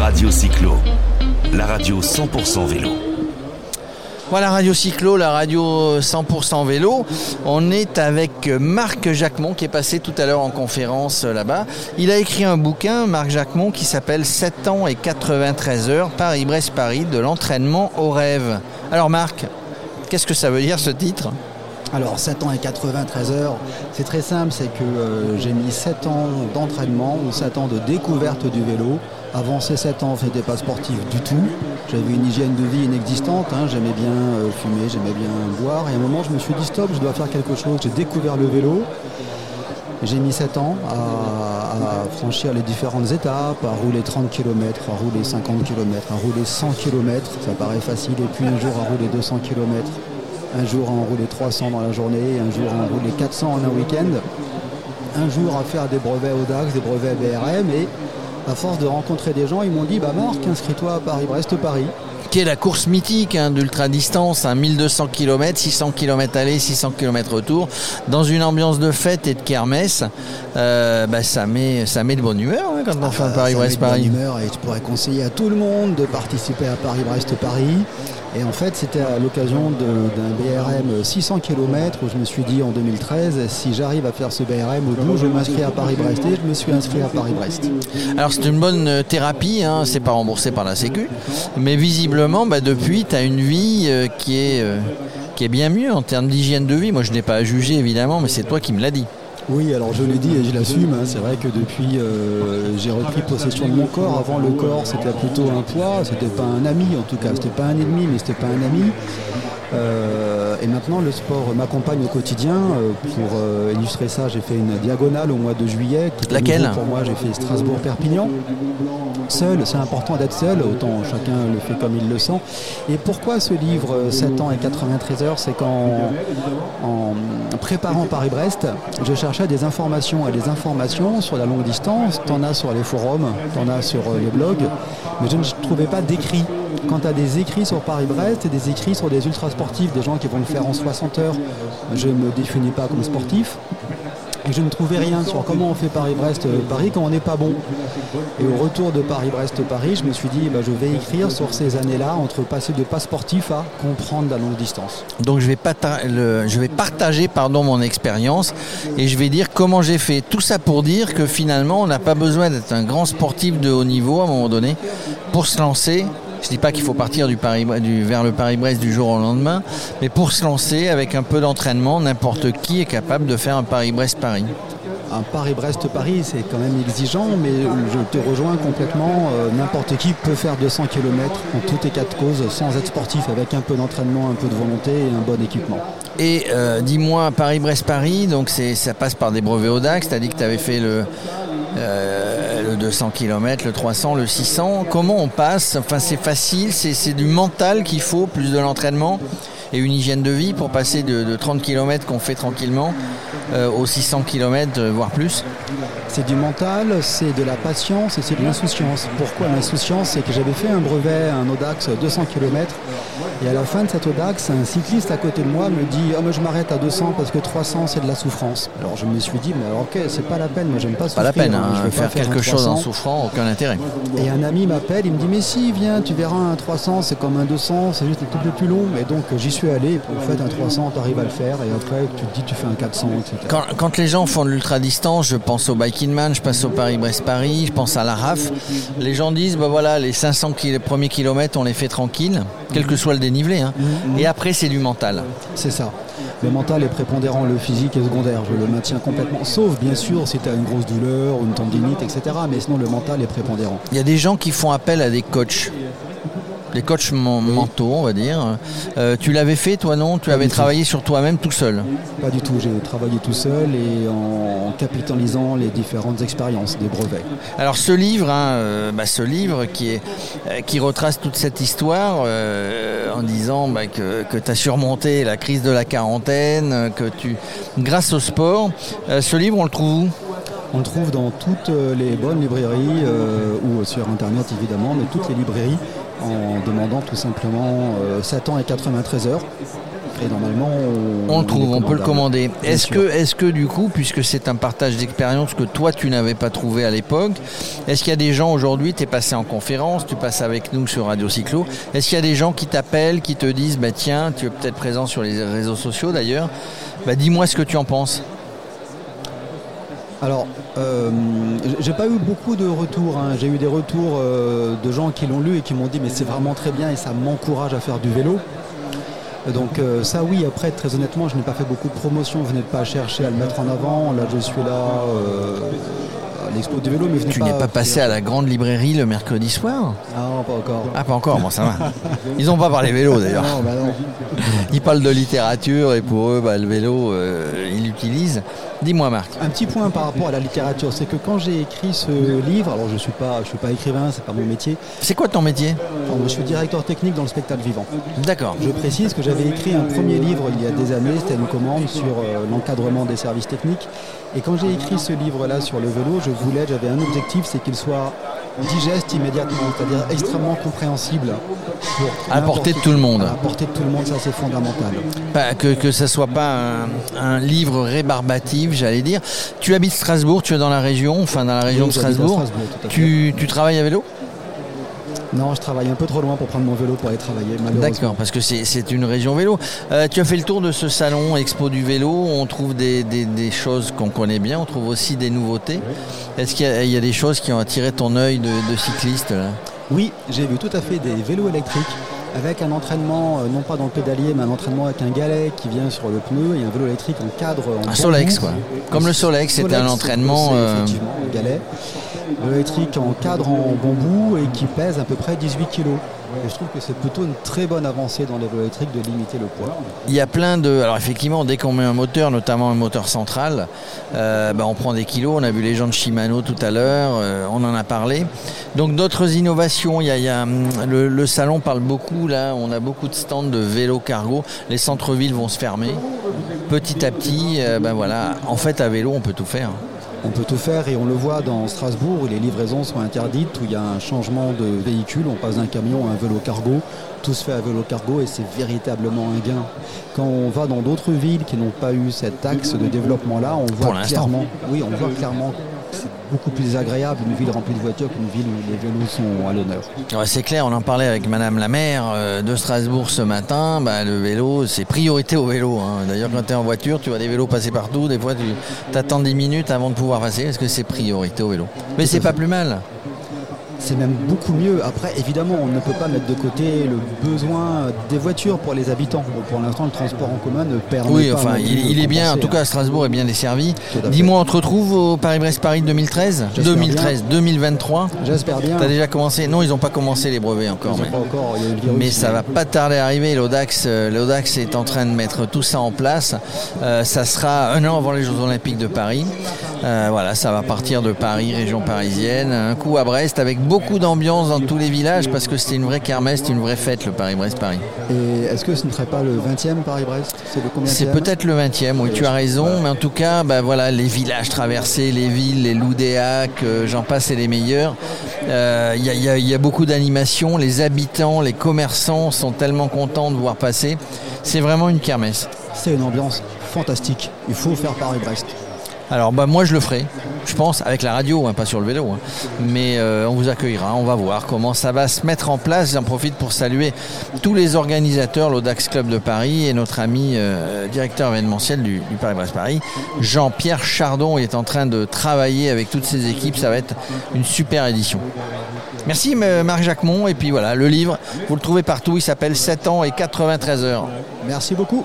Radio Cyclo, la radio 100% vélo. Voilà Radio Cyclo, la radio 100% vélo. On est avec Marc Jacquemont qui est passé tout à l'heure en conférence là-bas. Il a écrit un bouquin, Marc Jacquemont, qui s'appelle 7 ans et 93 heures, Paris-Brest-Paris, de l'entraînement au rêve. Alors Marc, qu'est-ce que ça veut dire ce titre? Alors 7 ans et 93 heures, c'est très simple, c'est que euh, j'ai mis 7 ans d'entraînement ou 7 ans de découverte du vélo. Avant ces 7 ans, je n'étais pas sportif du tout. J'avais une hygiène de vie inexistante, hein. j'aimais bien euh, fumer, j'aimais bien boire. Et à un moment, je me suis dit stop, je dois faire quelque chose. J'ai découvert le vélo. J'ai mis 7 ans à, franchir les différentes étapes, à rouler 30 km, à rouler 50 km, à rouler 100 km. Ça paraît facile. Et puis un jour à rouler 200 km un jour à enrouler 300 dans la journée, un jour à enrouler 400 en un week-end, un jour à faire des brevets Audax, des brevets BRM et à force de rencontrer des gens, ils m'ont dit bah Marc, inscris-toi à Paris-Brest-Paris. Qui est la course mythique hein, d'ultra distance, 1200 km, 600 km aller, 600 km retour, dans une ambiance de fête et de kermesse, euh, bah, ça, met, ça met de bonne humeur hein, quand on fait un ah, Paris-Brest-Paris. bonne humeur et je pourrais conseiller à tout le monde de participer à Paris-Brest-Paris. Et en fait, c'était à l'occasion d'un BRM 600 km où je me suis dit en 2013, si j'arrive à faire ce BRM au bout, je m'inscris à Paris-Brest et je me suis inscrit à Paris-Brest. Alors c'est une bonne euh, thérapie, hein, c'est pas remboursé par la Sécu, mais visiblement, bah, depuis, tu as une vie euh, qui, est, euh, qui est bien mieux en termes d'hygiène de vie. Moi, je n'ai pas à juger évidemment, mais c'est toi qui me l'as dit. Oui, alors je l'ai dit et je l'assume. Hein. C'est vrai que depuis, euh, j'ai repris possession de mon corps. Avant, le corps, c'était plutôt un poids. C'était pas un ami, en tout cas. C'était pas un ennemi, mais c'était pas un ami. Euh, et maintenant, le sport m'accompagne au quotidien. Euh, pour illustrer ça, j'ai fait une diagonale au mois de juillet. Laquelle Pour moi, j'ai fait Strasbourg-Perpignan. Seul, c'est important d'être seul, autant chacun le fait comme il le sent. Et pourquoi ce livre 7 ans et 93 heures C'est qu'en en préparant Paris-Brest, je cherchais des informations et des informations sur la longue distance. T'en as sur les forums, t'en as sur les blogs, mais je ne trouvais pas d'écrits. Quant à des écrits sur Paris-Brest et des écrits sur des ultra sportifs, des gens qui vont faire en 60 heures, je ne me définis pas comme sportif. Et je ne trouvais rien sur comment on fait Paris-Brest-Paris quand on n'est pas bon. Et au retour de Paris-Brest-Paris, je me suis dit, bah, je vais écrire sur ces années-là, entre passer de pas sportif à comprendre la longue distance. Donc je vais, je vais partager pardon, mon expérience et je vais dire comment j'ai fait. Tout ça pour dire que finalement, on n'a pas besoin d'être un grand sportif de haut niveau à un moment donné pour se lancer je ne dis pas qu'il faut partir du Paris, du, vers le Paris-Brest du jour au lendemain, mais pour se lancer avec un peu d'entraînement, n'importe qui est capable de faire un Paris-Brest-Paris. un Paris-Brest-Paris, c'est quand même exigeant, mais je te rejoins complètement. Euh, n'importe qui peut faire 200 km en toutes et quatre causes sans être sportif, avec un peu d'entraînement, un peu de volonté et un bon équipement. Et euh, dis-moi, Paris-Brest-Paris, donc ça passe par des brevets tu as dit que tu avais fait le, euh, le 200 km, le 300, le 600. Comment on passe? C'est facile, c'est du mental qu'il faut, plus de l'entraînement et une hygiène de vie pour passer de, 30 km qu'on fait tranquillement euh, aux 600 km, euh, voire plus C'est du mental, c'est de la patience et c'est de l'insouciance. Pourquoi l'insouciance? C'est que j'avais fait un brevet, un Audax 200 km et à la fin de cette Audax, un cycliste à côté de moi me dit oh, mais je m'arrête à 200 parce que 300 c'est de la souffrance. Alors je me suis dit mais ok c'est pas la peine, moi j'aime pas souffrir. Pas la peine, hein, je vais faire, quelque chose en souffrant, aucun intérêt. Et un ami m'appelle, il me dit mais si viens, tu verras un 300 c'est comme un 200, c'est juste un peu plus long. Et donc j'y suis allé, pour fait un 300 tu arrives à le faire et après tu te dis tu fais un 400 etc. Quand, les gens font de l'ultra distance, je pense au Biking Man, je passe au Paris-Brest-Paris, je pense à la RAF. Les gens disent bah voilà les 500 premiers kilomètres on les fait tranquilles, quel que soit le dénivelé. Hein. Mhm. Et après, c'est du mental. C'est ça. Le mental est prépondérant, le physique est secondaire. Je le maintiens complètement. Sauf, bien sûr, si tu as une grosse douleur, une tendinite, etc. Mais sinon, le mental est prépondérant. Il y a des gens qui font appel à des coachs les coachs mentaux, on va dire. Euh, tu l'avais fait, toi, non? Tu avais travaillé sur toi-même tout seul? Pas du tout. J'ai travaillé tout seul et en capitalisant les différentes expériences des brevets. Alors, ce livre, hein, euh, bah, ce livre qui, est, euh, qui retrace toute cette histoire en disant bah, que, tu as surmonté la crise de la quarantaine, que tu, grâce au sport, ce livre, on le trouve où? On le trouve dans toutes les bonnes librairies ou sur internet évidemment, mais toutes les librairies en demandant tout simplement 7 euh, ans et 93 heures. Et normalement, on, le trouve, on peut le commander. Est-ce sûr. que, est que du coup, puisque c'est un partage d'expérience que toi tu n'avais pas trouvé à l'époque, est-ce qu'il y a des gens aujourd'hui, tu es passé en conférence, tu passes avec nous sur Radio Cyclo, est-ce qu'il y a des gens qui t'appellent, qui te disent, bah tiens, tu es peut-être présent sur les réseaux sociaux d'ailleurs, bah dis-moi ce que tu en penses Alors, euh, j'ai pas eu beaucoup de retours. hein. J'ai eu des retours euh, de gens qui l'ont lu et qui m'ont dit mais c'est vraiment très bien et ça m'encourage à faire du vélo. Donc euh, ça oui, après très honnêtement, je n'ai pas fait beaucoup de promotion, venez pas chercher à le mettre en avant. Là je suis là euh, à l'expo du vélo, mais venez Tu n'es pas passé à la grande librairie le mercredi soir? Non, pas encore. Ah pas encore, bon ça va. Ils n'ont pas parlé vélo d'ailleurs. Non, bah non. Ils parlent de littérature et pour eux, bah, le vélo, ils l'utilisent. Dis-moi Marc. Un petit point par rapport à la littérature, c'est que quand j'ai écrit ce livre, alors je suis pas, je suis pas écrivain, c'est pas mon métier. C'est quoi ton métier? Alors, je suis directeur technique dans le spectacle vivant. D'accord. Je précise que j'avais écrit un premier livre il y a des années, c'était une commande sur euh, l'encadrement des services techniques. Et quand j'ai écrit ce livre-là sur le vélo, je voulais, j'avais un objectif, c'est qu'il soit digeste immédiatement, c'est-à-dire extrêmement compréhensible pour À portée de tout le monde. À portée de tout le monde, ça c'est fondamental. Pas- que, que ça soit pas un, un livre rébarbatif, j'allais dire. Tu habites Strasbourg, tu es dans la région, enfin dans la région Oui, de Strasbourg. Tu travailles à vélo? Non, je travaille un peu trop loin pour prendre mon vélo pour aller travailler, malheureusement. D'accord, parce que c'est une région vélo. Euh, tu as fait le tour de ce salon Expo du vélo, on trouve des, des- des choses qu'on connaît bien, on trouve aussi des nouveautés. Est-ce qu'il y, a- il y a des choses qui ont attiré ton œil de, de cycliste là? Oui, j'ai vu tout à fait des vélos électriques avec un entraînement, euh, non pas dans le pédalier, mais un entraînement avec un galet qui vient sur le pneu et un vélo électrique en cadre. En Un. Solex, quoi. Comme le Solex, c'était un entraînement, euh, Effectivement, un galet. Électrique en cadre en bambou et qui pèse à peu près 18 kg. Je trouve que c'est plutôt une très bonne avancée dans les vélos électriques de limiter le poids. Il y a plein de. Alors effectivement, dès qu'on met un moteur, notamment un moteur central, euh, bah, on prend des kilos. On a vu les gens de Shimano tout à l'heure, euh, on en a parlé. Donc d'autres innovations. Il y a, hum, le, salon parle beaucoup là. On a beaucoup de stands de vélo cargo. Les centres-villes vont se fermer petit à petit. euh, ben voilà. En fait, à vélo, on peut tout faire. On peut tout faire et on le voit dans Strasbourg où les livraisons sont interdites, où il y a un changement de véhicule, on passe d'un camion à un vélo cargo, tout se fait à vélo cargo et c'est véritablement un gain. Quand on va dans d'autres villes qui n'ont pas eu cet axe de développement-là, on Pour voit clairement, oui, on voit clairement c'est beaucoup plus agréable une ville remplie de voitures qu'une ville où les vélos sont à l'honneur. C'est clair, on en parlait avec Madame la maire euh, de Strasbourg ce matin. Bah, le vélo, c'est priorité au vélo. hein. D'ailleurs, quand tu es en voiture, tu vois des vélos passer partout. Des fois, tu t'attends 10 minutes avant de pouvoir passer parce que c'est priorité au vélo? Mais c'est pas plus mal. C'est même beaucoup mieux. Après, évidemment, on ne peut pas mettre de côté le besoin des voitures pour les habitants. Pour l'instant, le transport en commun ne permet Oui, pas. enfin, non plus il, est bien. En tout hein. cas, Strasbourg est bien desservi. Dis-moi, on te retrouve au Paris-Brest-Paris 2013 J'espère 2013, 2023 J'espère bien. T'as déjà commencé Non, ils n'ont pas commencé les brevets encore. Ils mais- pas encore, il y a eu le virus, Mais ça va pas tarder à arriver. L'Audax, euh, l'Audax est en train de mettre tout ça en place. Euh, ça sera un an avant les Jeux Olympiques de Paris. Euh, voilà, ça va partir de Paris, région parisienne, un coup à Brest, avec beaucoup d'ambiance dans tous les villages, parce que c'était une vraie kermesse, c'était une vraie fête, le Paris-Brest-Paris. Et est-ce que ce ne serait pas le 20e Paris-Brest? C'est peut-être le 20e, oui, tu as raison, mais en tout cas, bah, voilà, les villages traversés, les villes, les Loudéac, euh, j'en passe et les meilleurs. Euh, Il y, a- y y beaucoup d'animations, les habitants, les commerçants sont tellement contents de voir passer. C'est vraiment une kermesse. C'est une ambiance fantastique. Il faut faire Paris-Brest. Alors bah moi je le ferai, je pense, avec la radio, hein, pas sur le vélo. hein. Mais euh, on vous accueillera, on va voir comment ça va se mettre en place. J'en profite pour saluer tous les organisateurs, l'Audax Club de Paris et notre ami euh, directeur événementiel du, Paris-Brest-Paris, Jean-Pierre Chardon. Il est en train de travailler avec toutes ses équipes, ça va être une super édition. Merci Marc Jacquemont et puis voilà, le livre, vous le trouvez partout, il s'appelle 7 ans et 93 heures. Merci beaucoup.